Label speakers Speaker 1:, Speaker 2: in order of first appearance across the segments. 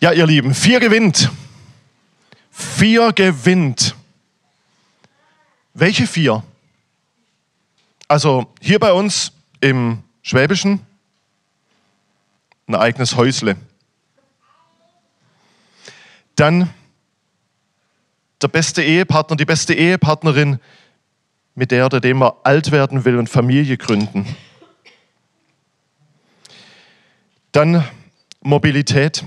Speaker 1: Ja, ihr Lieben, vier gewinnt. Vier gewinnt. Welche vier? Also hier bei uns im Schwäbischen ein eigenes Häusle. Dann der beste Ehepartner, die beste Ehepartnerin, mit der oder dem man alt werden will und Familie gründen. Dann Mobilität.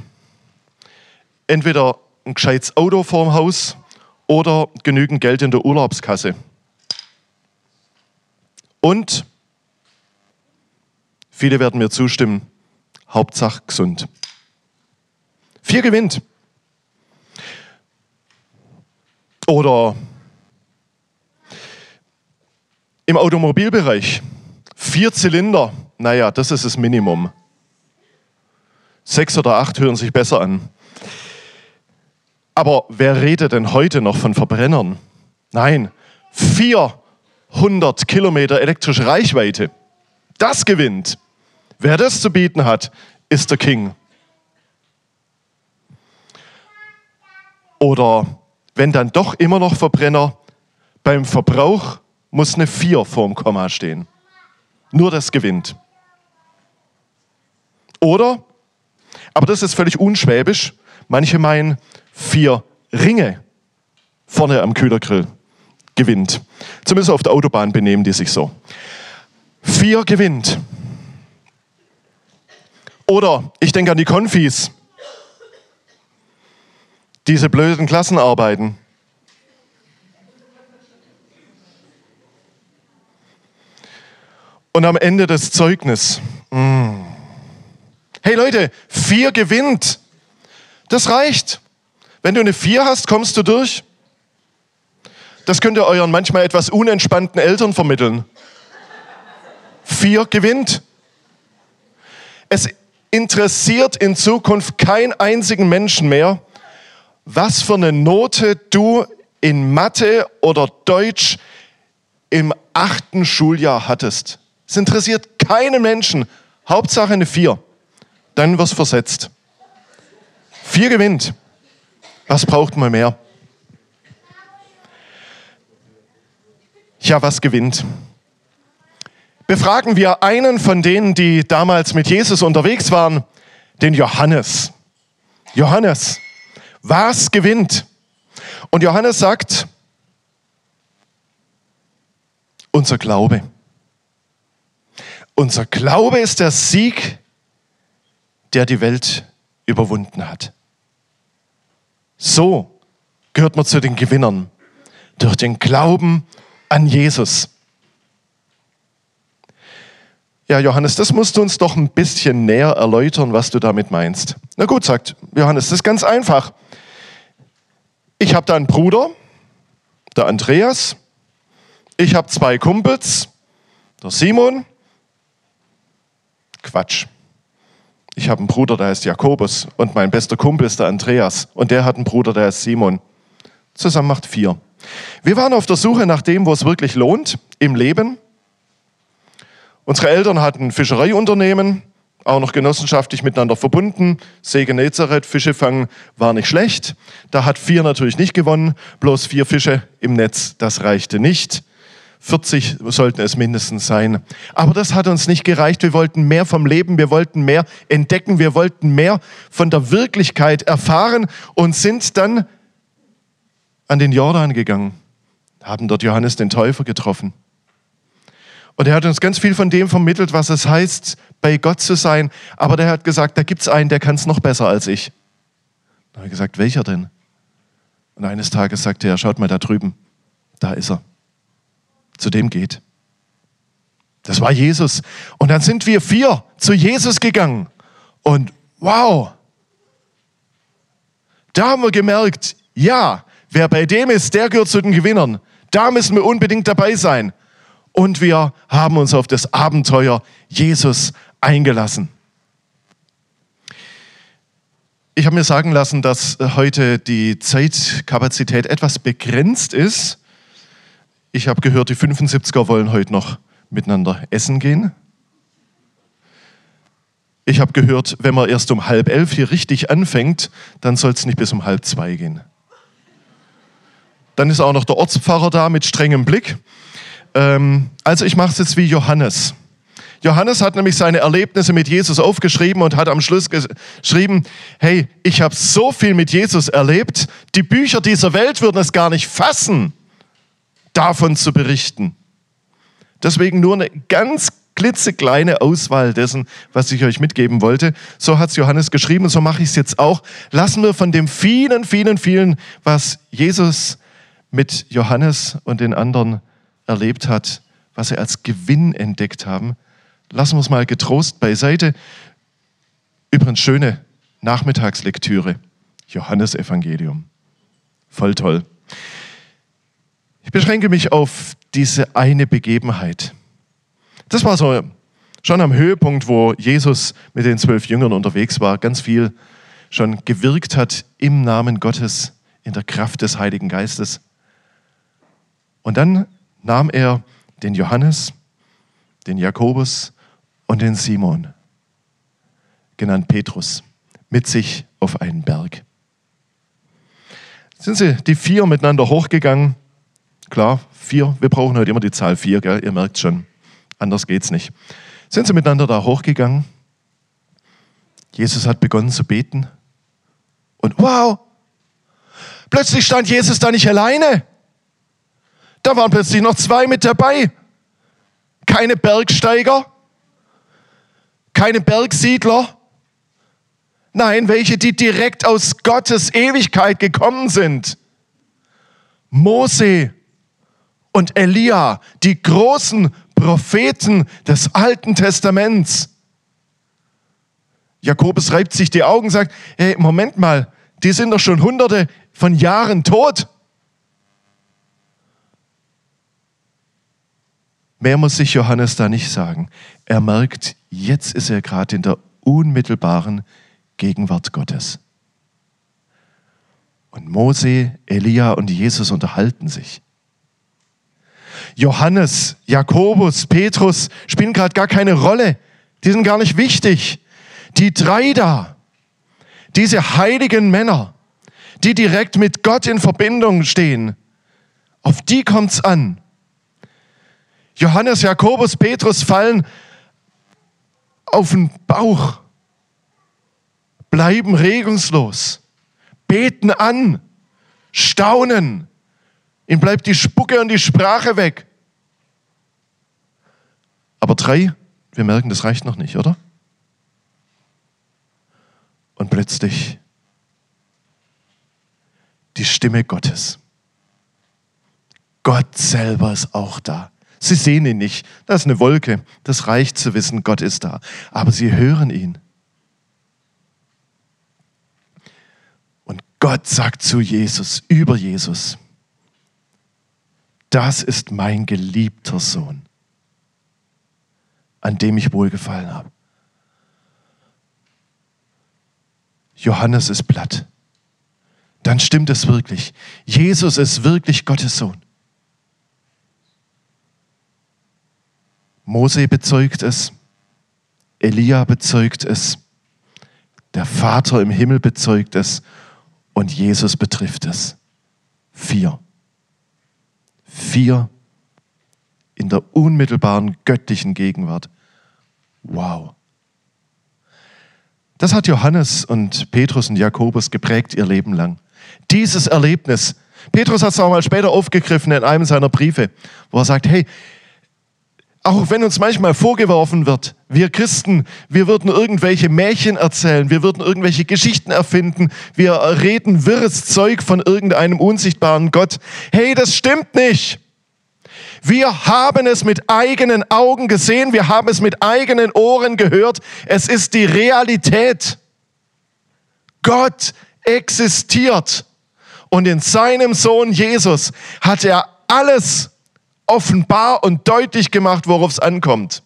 Speaker 1: Entweder ein gescheites Auto vorm Haus oder genügend Geld in der Urlaubskasse. Und viele werden mir zustimmen, Hauptsache gesund. Vier gewinnt. Oder im Automobilbereich vier Zylinder, naja, das ist das Minimum. Sechs oder acht hören sich besser an. Aber wer redet denn heute noch von Verbrennern? Nein, 400 Kilometer elektrische Reichweite. Das gewinnt. Wer das zu bieten hat, ist der King. Oder wenn dann doch immer noch Verbrenner, beim Verbrauch muss eine 4 vorm Komma stehen. Nur das gewinnt. Oder, aber das ist völlig unschwäbisch, manche meinen, vier Ringe vorne am Kühlergrill gewinnt. Zumindest auf der Autobahn benehmen die sich so. Vier gewinnt. Oder ich denke an die Konfis. Diese blöden Klassenarbeiten. Und am Ende das Zeugnis. Mm. Hey Leute, vier gewinnt. Das reicht. Wenn du eine vier hast, kommst du durch. Das könnt ihr euren manchmal etwas unentspannten Eltern vermitteln. Vier gewinnt. Es interessiert in Zukunft keinen einzigen Menschen mehr, was für eine Note du in Mathe oder Deutsch im achten Schuljahr hattest. Es interessiert keinen Menschen. Hauptsache eine Vier. Dann wirst versetzt. Vier gewinnt. Was braucht man mehr? Ja, was gewinnt? Befragen wir einen von denen, die damals mit Jesus unterwegs waren, den Johannes. Johannes, was gewinnt? Und Johannes sagt, unser Glaube. Unser Glaube ist der Sieg, der die Welt überwunden hat. So gehört man zu den Gewinnern durch den Glauben an Jesus. Ja, Johannes, das musst du uns doch ein bisschen näher erläutern, was du damit meinst. Na gut, sagt Johannes, das ist ganz einfach. Ich habe da einen Bruder, der Andreas. Ich habe zwei Kumpels, der Simon Quatsch. Ich habe einen Bruder, der heißt Jakobus und mein bester Kumpel ist der Andreas und der hat einen Bruder, der heißt Simon. Zusammen macht vier. Wir waren auf der Suche nach dem, wo es wirklich lohnt im Leben. Unsere Eltern hatten ein Fischereiunternehmen, auch noch genossenschaftlich miteinander verbunden. Segen Nazareth, Fische fangen war nicht schlecht. Da hat vier natürlich nicht gewonnen, bloß vier Fische im Netz, das reichte nicht. 40 sollten es mindestens sein. Aber das hat uns nicht gereicht. Wir wollten mehr vom Leben, wir wollten mehr entdecken, wir wollten mehr von der Wirklichkeit erfahren und sind dann an den Jordan gegangen, haben dort Johannes den Täufer getroffen. Und er hat uns ganz viel von dem vermittelt, was es heißt, bei Gott zu sein. Aber der hat gesagt, da gibt es einen, der kann es noch besser als ich. Da habe ich gesagt, welcher denn? Und eines Tages sagte er, schaut mal da drüben, da ist er zu dem geht. Das war Jesus. Und dann sind wir vier zu Jesus gegangen. Und wow, da haben wir gemerkt, ja, wer bei dem ist, der gehört zu den Gewinnern. Da müssen wir unbedingt dabei sein. Und wir haben uns auf das Abenteuer Jesus eingelassen. Ich habe mir sagen lassen, dass heute die Zeitkapazität etwas begrenzt ist. Ich habe gehört, die 75er wollen heute noch miteinander essen gehen. ich habe gehört, wenn man erst um halb elf hier richtig anfängt, dann soll es nicht bis um halb zwei gehen. Dann ist auch noch der Ortspfarrer da mit strengem Blick. Ähm, also ich mache es jetzt wie Johannes. Johannes hat nämlich seine Erlebnisse mit Jesus aufgeschrieben und hat am Schluss geschrieben, hey, ich habe so viel mit Jesus erlebt, die Bücher dieser Welt würden es gar nicht fassen, davon zu berichten. Deswegen nur eine ganz klitzekleine Auswahl dessen, was ich euch mitgeben wollte. So hat es Johannes geschrieben so mache ich es jetzt auch. Lassen wir von dem vielen, vielen, vielen, was Jesus mit Johannes und den anderen erlebt hat, was sie als Gewinn entdeckt haben, lassen wir es mal getrost beiseite. Übrigens schöne Nachmittagslektüre. Johannes Evangelium. Voll toll. Ich beschränke mich auf diese eine Begebenheit. Das war so schon am Höhepunkt, wo Jesus mit den zwölf Jüngern unterwegs war, ganz viel schon gewirkt hat im Namen Gottes, in der Kraft des Heiligen Geistes. Und dann nahm er den Johannes, den Jakobus und den Simon, genannt Petrus, mit sich auf einen Berg. Sind sie die vier miteinander hochgegangen? Klar, vier. Wir brauchen heute immer die Zahl vier, gell? ihr merkt schon. Anders geht's nicht. Sind sie miteinander da hochgegangen? Jesus hat begonnen zu beten. Und wow, plötzlich stand Jesus da nicht alleine. Da waren plötzlich noch zwei mit dabei. Keine Bergsteiger, keine Bergsiedler. Nein, welche, die direkt aus Gottes Ewigkeit gekommen sind. Mose und Elia, die großen Propheten des Alten Testaments. Jakobus reibt sich die Augen und sagt, hey, Moment mal, die sind doch schon hunderte von Jahren tot. Mehr muss sich Johannes da nicht sagen. Er merkt, jetzt ist er gerade in der unmittelbaren Gegenwart Gottes. Und Mose, Elia und Jesus unterhalten sich. Johannes, Jakobus, Petrus spielen gerade gar keine Rolle. Die sind gar nicht wichtig. Die drei da, diese heiligen Männer, die direkt mit Gott in Verbindung stehen, auf die kommt es an. Johannes, Jakobus, Petrus fallen auf den Bauch, bleiben regungslos, beten an, staunen. Ihnen bleibt die Spucke und die Sprache weg. Aber drei, wir merken, das reicht noch nicht, oder? Und plötzlich die Stimme Gottes. Gott selber ist auch da. Sie sehen ihn nicht. Das ist eine Wolke. Das reicht zu wissen, Gott ist da. Aber sie hören ihn. Und Gott sagt zu Jesus, über Jesus, das ist mein geliebter Sohn, an dem ich wohlgefallen habe. Johannes ist platt. Dann stimmt es wirklich. Jesus ist wirklich Gottes Sohn. Mose bezeugt es, Elia bezeugt es, der Vater im Himmel bezeugt es und Jesus betrifft es. Vier. Vier in der unmittelbaren göttlichen Gegenwart. Wow. Das hat Johannes und Petrus und Jakobus geprägt ihr Leben lang. Dieses Erlebnis. Petrus hat es auch mal später aufgegriffen in einem seiner Briefe, wo er sagt, hey, auch wenn uns manchmal vorgeworfen wird, wir Christen, wir würden irgendwelche Märchen erzählen, wir würden irgendwelche Geschichten erfinden, wir reden wirres Zeug von irgendeinem unsichtbaren Gott. Hey, das stimmt nicht. Wir haben es mit eigenen Augen gesehen, wir haben es mit eigenen Ohren gehört. Es ist die Realität. Gott existiert. Und in seinem Sohn Jesus hat er alles offenbar und deutlich gemacht, worauf es ankommt.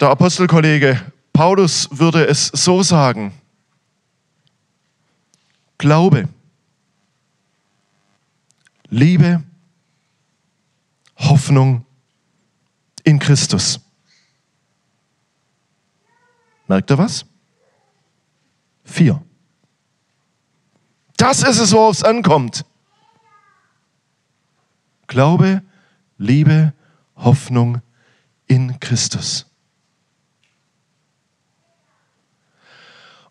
Speaker 1: Der Apostelkollege Paulus würde es so sagen. Glaube, Liebe, Hoffnung in Christus. Merkt ihr was? Vier. Das ist es, worauf es ankommt. Glaube, Liebe, Hoffnung in Christus.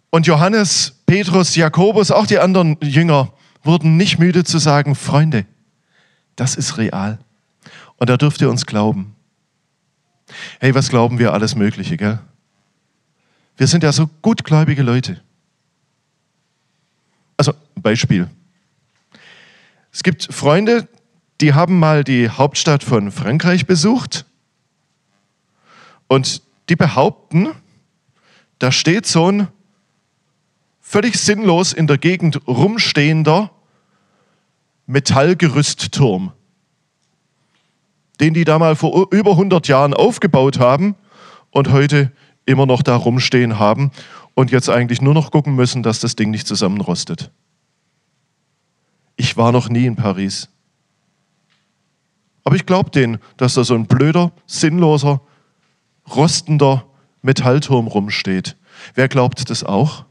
Speaker 1: Und Johannes, Petrus, Jakobus, auch die anderen Jünger wurden nicht müde zu sagen, Freunde, das ist real. Und da dürft ihr uns glauben. Hey, was glauben wir alles Mögliche, gell? Wir sind ja so gutgläubige Leute. Also, Beispiel. Es gibt Freunde, die haben mal die Hauptstadt von Frankreich besucht und die behaupten, da steht so ein völlig sinnlos in der Gegend rumstehender Metallgerüstturm, den die da mal vor über 100 Jahren aufgebaut haben und heute immer noch da rumstehen haben und jetzt eigentlich nur noch gucken müssen, dass das Ding nicht zusammenrostet. Ich war noch nie in Paris. Aber ich glaube denen, dass da so ein blöder, sinnloser, rostender Metallturm rumsteht. Wer glaubt das auch?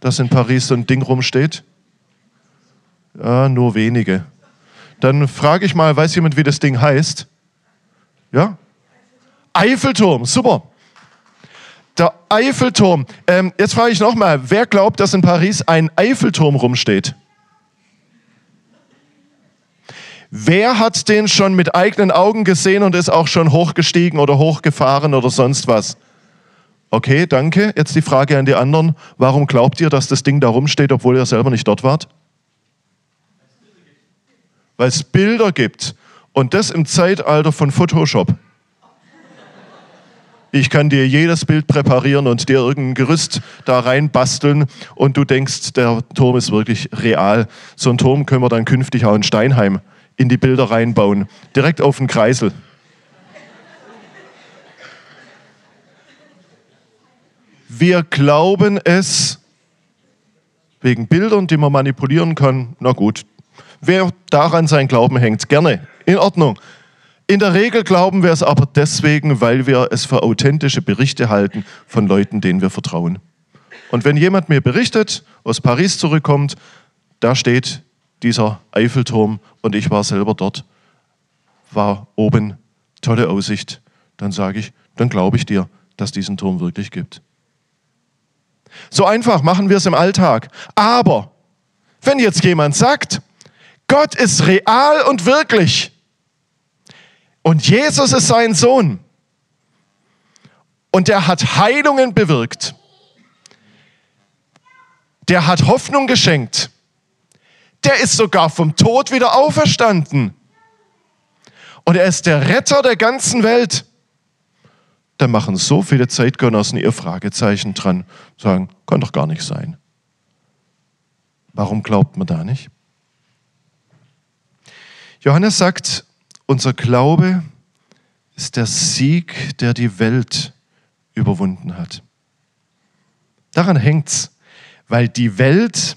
Speaker 1: Dass in Paris so ein Ding rumsteht? Ja, nur wenige. Dann frage ich mal, weiß jemand, wie das Ding heißt? Ja? Eiffelturm, super. Der Eiffelturm. Ähm, jetzt frage ich nochmal, wer glaubt, dass in Paris ein Eiffelturm rumsteht? Wer hat den schon mit eigenen Augen gesehen und ist auch schon hochgestiegen oder hochgefahren oder sonst was? Okay, danke. Jetzt die Frage an die anderen. Warum glaubt ihr, dass das Ding da rumsteht, obwohl ihr selber nicht dort wart? Weil es Bilder gibt. Und das im Zeitalter von Photoshop. Ich kann dir jedes Bild präparieren und dir irgendein Gerüst da reinbasteln und du denkst, der Turm ist wirklich real. So einen Turm können wir dann künftig auch in Steinheim in die Bilder reinbauen. Direkt auf den Kreisel. Wir glauben es wegen Bildern, die man manipulieren kann. Na gut, wer daran sein Glauben hängt, gerne. In Ordnung. In der Regel glauben wir es aber deswegen, weil wir es für authentische Berichte halten von Leuten, denen wir vertrauen. Und wenn jemand mir berichtet, aus Paris zurückkommt, da steht dieser Eiffelturm und ich war selber dort, war oben, tolle Aussicht, dann sage ich, dann glaube ich dir, dass diesen Turm wirklich gibt. So einfach machen wir es im Alltag. Aber wenn jetzt jemand sagt, Gott ist real und wirklich und Jesus ist sein Sohn und er hat Heilungen bewirkt, der hat Hoffnung geschenkt, der ist sogar vom Tod wieder auferstanden. Und er ist der Retter der ganzen Welt. Da machen so viele Zeitgenossen ihr Fragezeichen dran, sagen, kann doch gar nicht sein. Warum glaubt man da nicht? Johannes sagt, unser Glaube ist der Sieg, der die Welt überwunden hat. Daran hängt's, weil die Welt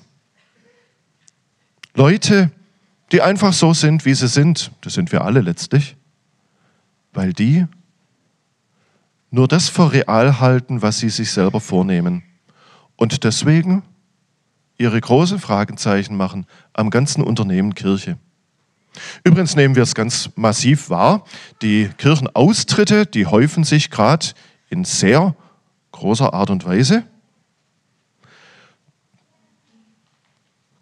Speaker 1: Leute, die einfach so sind, wie sie sind, das sind wir alle letztlich, weil die nur das für real halten, was sie sich selber vornehmen. Und deswegen ihre großen Fragezeichen machen am ganzen Unternehmen Kirche. Übrigens nehmen wir es ganz massiv wahr. Die Kirchenaustritte, die häufen sich gerade in sehr großer Art und Weise.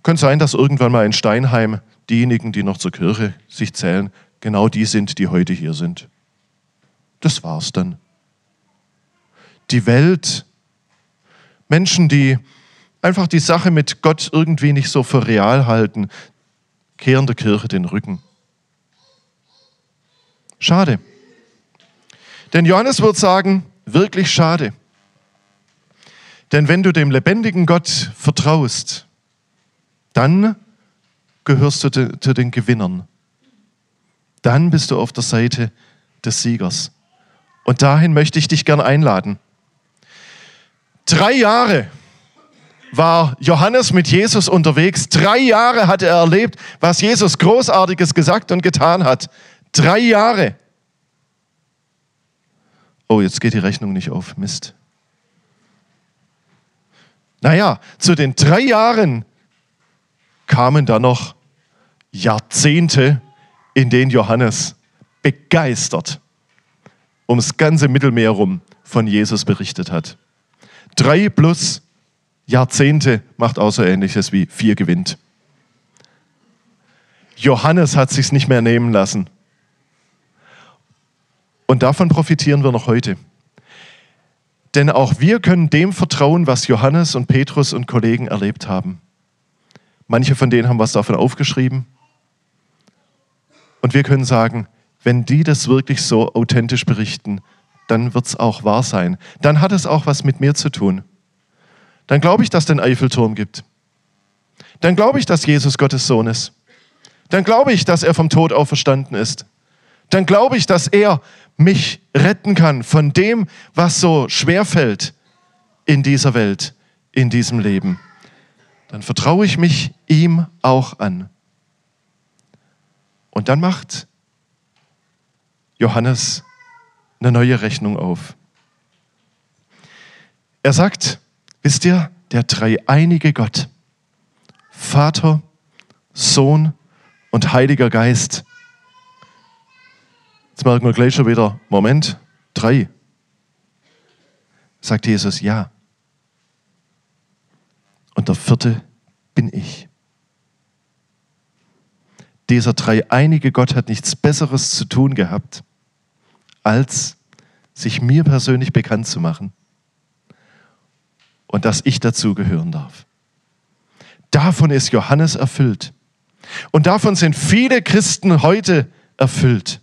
Speaker 1: Könnte sein, dass irgendwann mal in Steinheim diejenigen, die noch zur Kirche sich zählen, genau die sind, die heute hier sind. Das war's dann. Die Welt, Menschen, die einfach die Sache mit Gott irgendwie nicht so für real halten, kehren der Kirche den Rücken. Schade. Denn Johannes wird sagen, wirklich schade. Denn wenn du dem lebendigen Gott vertraust, dann gehörst du zu den Gewinnern. Dann bist du auf der Seite des Siegers. Und dahin möchte ich dich gern einladen. Drei Jahre war Johannes mit Jesus unterwegs. Drei Jahre hat er erlebt, was Jesus Großartiges gesagt und getan hat. Drei Jahre. Oh, jetzt geht die Rechnung nicht auf. Mist. Naja, zu den drei Jahren kamen dann noch Jahrzehnte, in denen Johannes begeistert ums ganze Mittelmeer rum von Jesus berichtet hat. Drei plus Jahrzehnte macht auch so ähnliches wie vier gewinnt. Johannes hat sich's nicht mehr nehmen lassen. Und davon profitieren wir noch heute. Denn auch wir können dem vertrauen, was Johannes und Petrus und Kollegen erlebt haben. Manche von denen haben was davon aufgeschrieben. Und wir können sagen, wenn die das wirklich so authentisch berichten, dann wird es auch wahr sein. Dann hat es auch was mit mir zu tun. Dann glaube ich, dass es den Eiffelturm gibt. Dann glaube ich, dass Jesus Gottes Sohn ist. Dann glaube ich, dass er vom Tod auferstanden ist. Dann glaube ich, dass er mich retten kann von dem, was so schwer fällt in dieser Welt, in diesem Leben. Dann vertraue ich mich ihm auch an. Und dann macht Johannes eine neue Rechnung auf. Er sagt, wisst ihr, der dreieinige Gott, Vater, Sohn und Heiliger Geist. Jetzt merken wir gleich schon wieder, Moment, drei. Sagt Jesus, ja. Und der vierte bin ich. Dieser dreieinige Gott hat nichts Besseres zu tun gehabt, als sich mir persönlich bekannt zu machen und dass ich dazugehören darf. Davon ist Johannes erfüllt. Und davon sind viele Christen heute erfüllt,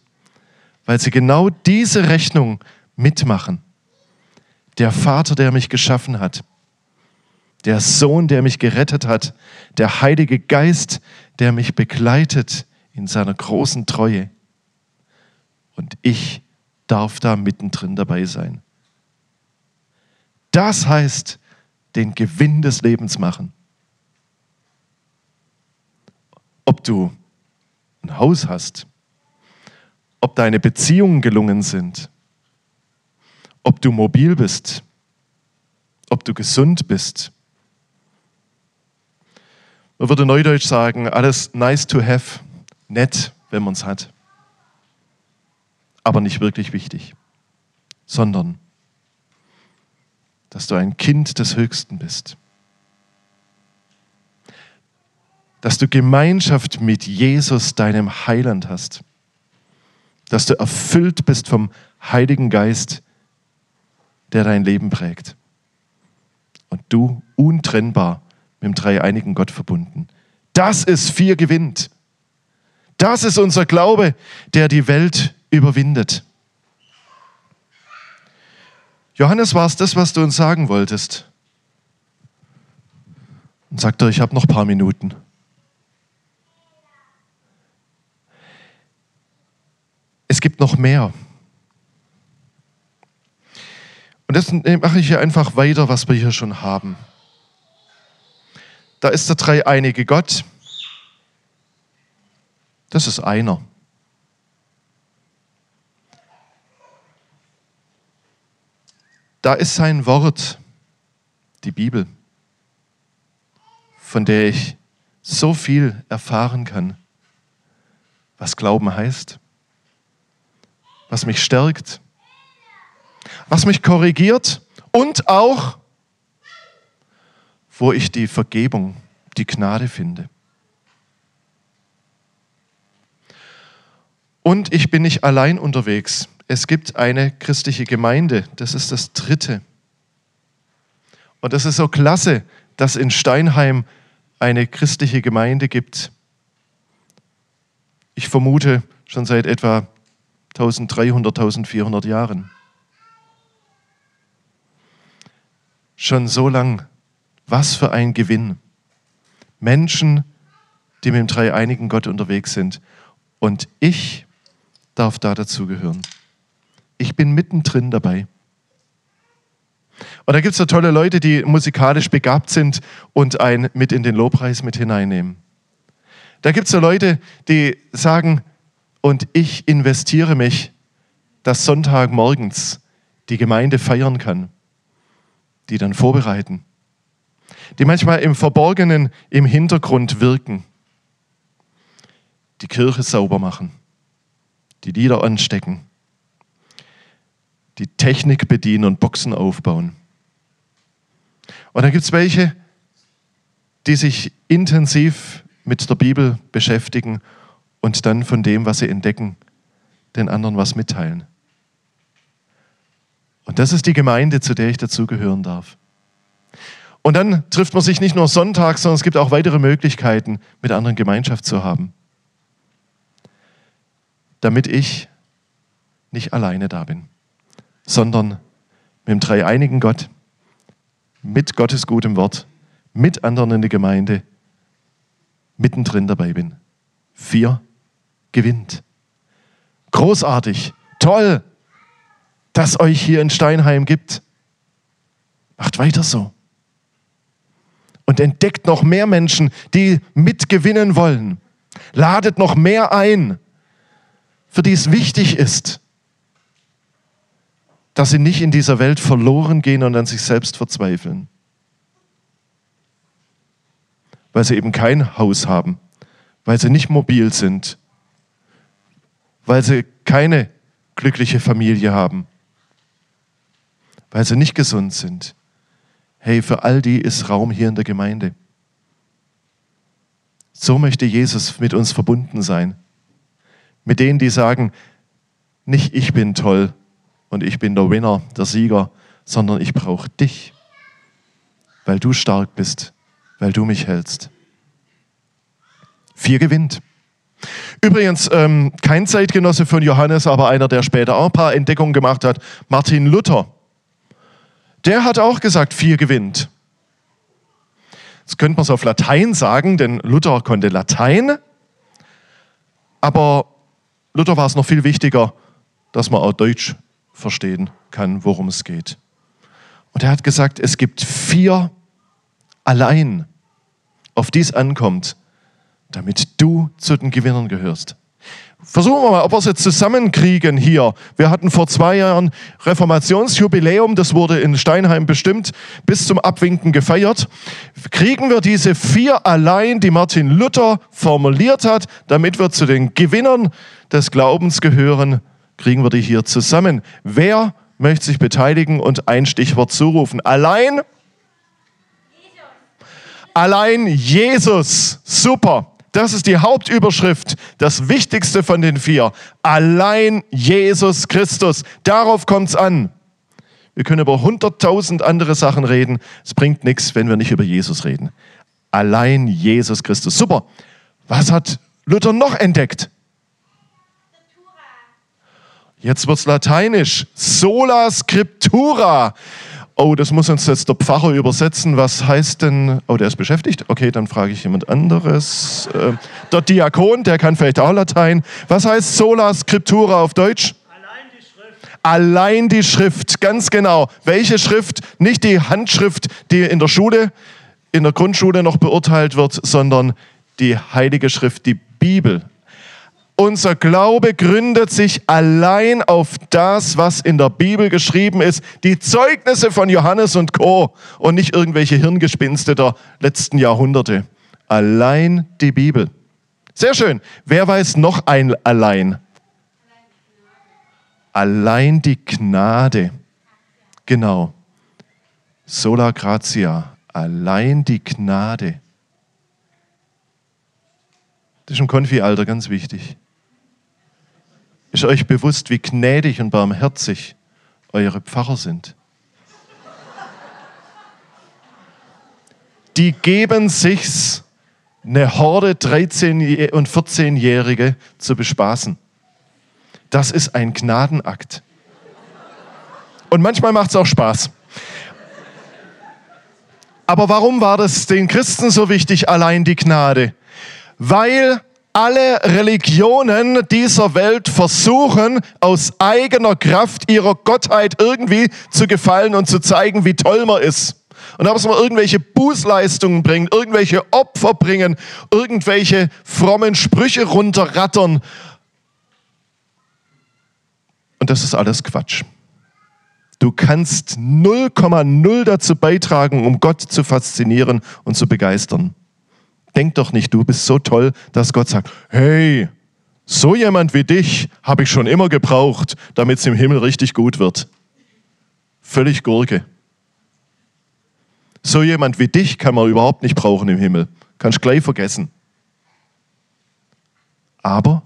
Speaker 1: weil sie genau diese Rechnung mitmachen. Der Vater, der mich geschaffen hat, der Sohn, der mich gerettet hat, der Heilige Geist, der mich begleitet in seiner großen Treue. Und ich darf da mittendrin dabei sein. Das heißt, den Gewinn des Lebens machen. Ob du ein Haus hast, ob deine Beziehungen gelungen sind, ob du mobil bist, ob du gesund bist. Man würde neudeutsch sagen, alles nice to have, nett, wenn man es hat aber nicht wirklich wichtig, sondern dass du ein Kind des Höchsten bist. Dass du Gemeinschaft mit Jesus, deinem Heiland, hast. Dass du erfüllt bist vom Heiligen Geist, der dein Leben prägt. Und du untrennbar mit dem dreieinigen Gott verbunden. Das ist vier gewinnt. Das ist unser Glaube, der die Welt überwindet. Johannes, war es das, was du uns sagen wolltest? Und sagt er, ich habe noch ein paar Minuten. Es gibt noch mehr. Und das mache ich hier einfach weiter, was wir hier schon haben. Da ist der dreieinige Gott. Das ist einer. Da ist sein Wort, die Bibel, von der ich so viel erfahren kann, was Glauben heißt, was mich stärkt, was mich korrigiert und auch, wo ich die Vergebung, die Gnade finde. Und ich bin nicht allein unterwegs es gibt eine christliche Gemeinde. Das ist das Dritte. Und das ist so klasse, dass in Steinheim eine christliche Gemeinde gibt. Ich vermute schon seit etwa 1300, 1400 Jahren. Schon so lang. Was für ein Gewinn. Menschen, die mit dem dreieinigen Gott unterwegs sind. Und ich darf da dazugehören. Ich bin mittendrin dabei. Und da gibt es so tolle Leute, die musikalisch begabt sind und einen mit in den Lobpreis mit hineinnehmen. Da gibt es so Leute, die sagen, und ich investiere mich, dass Sonntagmorgens die Gemeinde feiern kann, die dann vorbereiten. Die manchmal im Verborgenen, im Hintergrund wirken. Die Kirche sauber machen, die Lieder anstecken, die Technik bedienen und Boxen aufbauen. Und dann gibt es welche, die sich intensiv mit der Bibel beschäftigen und dann von dem, was sie entdecken, den anderen was mitteilen. Und das ist die Gemeinde, zu der ich dazugehören darf. Und dann trifft man sich nicht nur sonntags, sondern es gibt auch weitere Möglichkeiten, mit anderen Gemeinschaft zu haben. Damit ich nicht alleine da bin, sondern mit dem dreieinigen Gott, mit Gottes gutem Wort, mit anderen in der Gemeinde, mittendrin dabei bin. Vier gewinnt. Großartig, toll, dass euch hier in Steinheim gibt. Macht weiter so. Und entdeckt noch mehr Menschen, die mitgewinnen wollen. Ladet noch mehr ein, für die es wichtig ist, dass sie nicht in dieser Welt verloren gehen und an sich selbst verzweifeln. Weil sie eben kein Haus haben, weil sie nicht mobil sind, weil sie keine glückliche Familie haben, weil sie nicht gesund sind. Hey, für all die ist Raum hier in der Gemeinde. So möchte Jesus mit uns verbunden sein. Mit denen, die sagen, nicht ich bin toll und ich bin der Winner, der Sieger, sondern ich brauche dich, weil du stark bist, weil du mich hältst. Vier gewinnt. Übrigens, ähm, kein Zeitgenosse von Johannes, aber einer, der später auch ein paar Entdeckungen gemacht hat, Martin Luther. Der hat auch gesagt, vier gewinnt. Das könnte man es auf Latein sagen, denn Luther konnte Latein. Aber Luther war es noch viel wichtiger, dass man auch Deutsch verstehen kann, worum es geht. Und er hat gesagt, es gibt vier allein, auf die es ankommt, damit du zu den Gewinnern gehörst. Versuchen wir mal, ob wir es jetzt zusammenkriegen hier. Wir hatten vor zwei Jahren Reformationsjubiläum, das wurde in Steinheim bestimmt, bis zum Abwinken gefeiert. Kriegen wir diese vier allein, die Martin Luther formuliert hat, damit wir zu den Gewinnern des Glaubens gehören, kriegen wir die hier zusammen. Wer möchte sich beteiligen und ein Stichwort zurufen? Allein? Allein Jesus. Super. Das ist die Hauptüberschrift, das Wichtigste von den vier. Allein Jesus Christus. Darauf kommt es an. Wir können über hunderttausend andere Sachen reden. Es bringt nichts, wenn wir nicht über Jesus reden. Allein Jesus Christus. Super. Was hat Luther noch entdeckt? Jetzt wird es lateinisch. Sola Scriptura. Oh, das muss uns jetzt der Pfarrer übersetzen. Was heißt denn? Oh, der ist beschäftigt. Okay, dann frage ich jemand anderes. Äh, der Diakon, der kann vielleicht auch Latein. Was heißt Sola Scriptura auf Deutsch? Allein die Schrift. Allein die Schrift, ganz genau. Welche Schrift? Nicht die Handschrift, die in der Schule, in der Grundschule noch beurteilt wird, sondern die Heilige Schrift, die Bibel. Unser Glaube gründet sich allein auf das, was in der Bibel geschrieben ist. Die Zeugnisse von Johannes und Co. und nicht irgendwelche Hirngespinste der letzten Jahrhunderte. Allein die Bibel. Sehr schön. Wer weiß noch ein allein? Allein die Gnade. Genau. Sola gratia. Allein die Gnade. Das ist im Konfi-Alter ganz wichtig. Ist euch bewusst, wie gnädig und barmherzig eure Pfarrer sind? Die geben sich's, eine Horde 13- und 14-Jährige zu bespaßen. Das ist ein Gnadenakt. Und manchmal macht es auch Spaß. Aber warum war das den Christen so wichtig, allein die Gnade? Weil alle Religionen dieser Welt versuchen, aus eigener Kraft ihrer Gottheit irgendwie zu gefallen und zu zeigen, wie toll man ist. Und ob es mal irgendwelche Bußleistungen bringt, irgendwelche Opfer bringen, irgendwelche frommen Sprüche runterrattern. Und das ist alles Quatsch. Du kannst 0,0 dazu beitragen, um Gott zu faszinieren und zu begeistern. Denk doch nicht, du bist so toll, dass Gott sagt, hey, so jemand wie dich habe ich schon immer gebraucht, damit es im Himmel richtig gut wird. Völlig Gurke. So jemand wie dich kann man überhaupt nicht brauchen im Himmel. Kannst gleich vergessen. Aber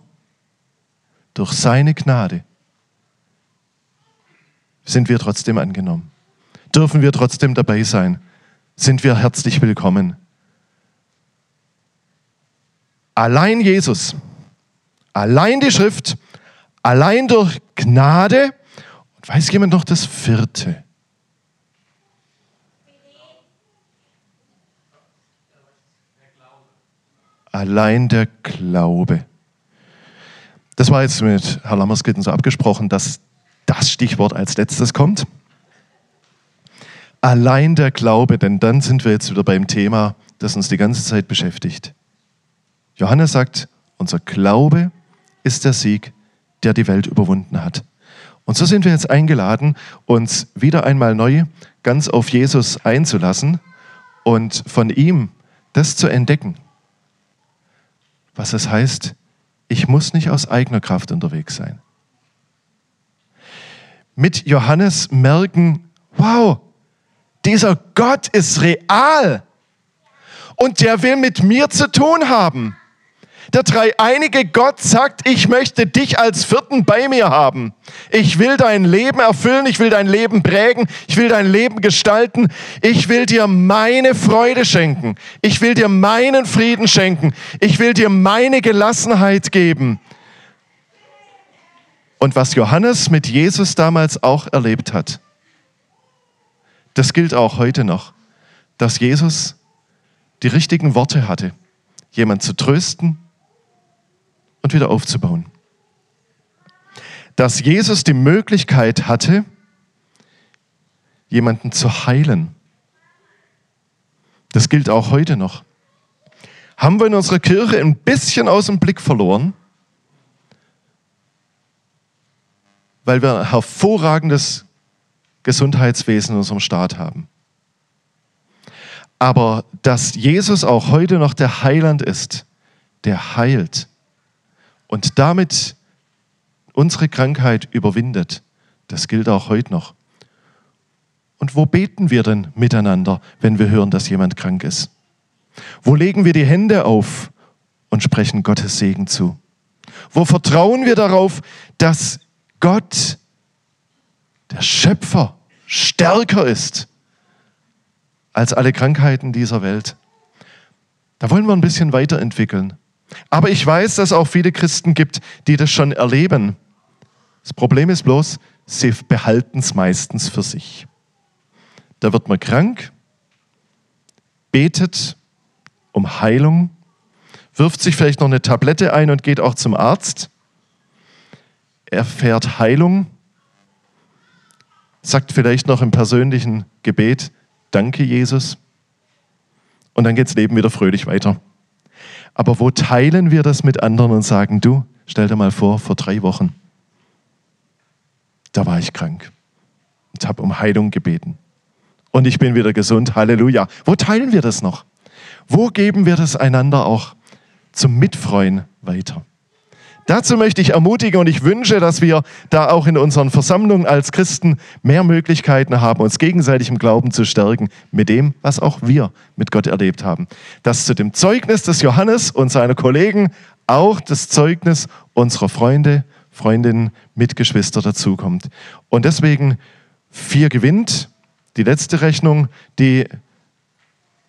Speaker 1: durch seine Gnade sind wir trotzdem angenommen. Dürfen wir trotzdem dabei sein. Sind wir herzlich willkommen. Allein Jesus, allein die Schrift, allein durch Gnade. Und weiß jemand noch das vierte? Allein der Glaube. Das war jetzt mit Herrn Lammerskitten so abgesprochen, dass das Stichwort als letztes kommt. Allein der Glaube, denn dann sind wir jetzt wieder beim Thema, das uns die ganze Zeit beschäftigt. Johannes sagt, unser Glaube ist der Sieg, der die Welt überwunden hat. Und so sind wir jetzt eingeladen, uns wieder einmal neu ganz auf Jesus einzulassen und von ihm das zu entdecken, was es heißt, ich muss nicht aus eigener Kraft unterwegs sein. Mit Johannes merken, wow, dieser Gott ist real und der will mit mir zu tun haben. Der dreieinige Gott sagt, ich möchte dich als Vierten bei mir haben. Ich will dein Leben erfüllen, ich will dein Leben prägen, ich will dein Leben gestalten, ich will dir meine Freude schenken, ich will dir meinen Frieden schenken, ich will dir meine Gelassenheit geben. Und was Johannes mit Jesus damals auch erlebt hat, das gilt auch heute noch, dass Jesus die richtigen Worte hatte, jemand zu trösten, und wieder aufzubauen. Dass Jesus die Möglichkeit hatte, jemanden zu heilen. Das gilt auch heute noch. Haben wir in unserer Kirche ein bisschen aus dem Blick verloren, weil wir ein hervorragendes Gesundheitswesen in unserem Staat haben. Aber dass Jesus auch heute noch der Heiland ist, der heilt, und damit unsere Krankheit überwindet. Das gilt auch heute noch. Und wo beten wir denn miteinander, wenn wir hören, dass jemand krank ist? Wo legen wir die Hände auf und sprechen Gottes Segen zu? Wo vertrauen wir darauf, dass Gott, der Schöpfer, stärker ist als alle Krankheiten dieser Welt? Da wollen wir ein bisschen weiterentwickeln. Aber ich weiß, dass es auch viele Christen gibt, die das schon erleben. Das Problem ist bloß, sie behalten es meistens für sich. Da wird man krank, betet um Heilung, wirft sich vielleicht noch eine Tablette ein und geht auch zum Arzt, erfährt Heilung, sagt vielleicht noch im persönlichen Gebet, danke Jesus, und dann geht das Leben wieder fröhlich weiter. Aber wo teilen wir das mit anderen und sagen, du, stell dir mal vor, vor drei Wochen, da war ich krank und habe um Heilung gebeten. Und ich bin wieder gesund, Halleluja. Wo teilen wir das noch? Wo geben wir das einander auch zum Mitfreuen weiter? Dazu möchte ich ermutigen und ich wünsche, dass wir da auch in unseren Versammlungen als Christen mehr Möglichkeiten haben, uns gegenseitig im Glauben zu stärken mit dem, was auch wir mit Gott erlebt haben. Dass zu dem Zeugnis des Johannes und seiner Kollegen auch das Zeugnis unserer Freunde, Freundinnen, Mitgeschwister dazukommt. Und deswegen vier gewinnt. Die letzte Rechnung, die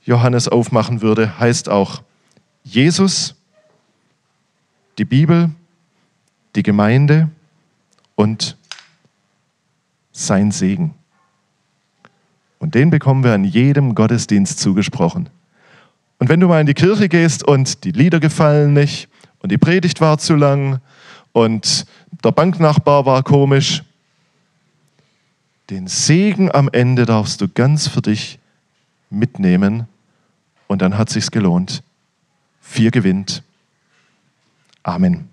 Speaker 1: Johannes aufmachen würde, heißt auch Jesus, die Bibel, die Gemeinde und sein Segen. Und den bekommen wir an jedem Gottesdienst zugesprochen. Und wenn du mal in die Kirche gehst und die Lieder gefallen nicht und die Predigt war zu lang und der Banknachbar war komisch, den Segen am Ende darfst du ganz für dich mitnehmen und dann hat sich's gelohnt. Vier gewinnt. Amen.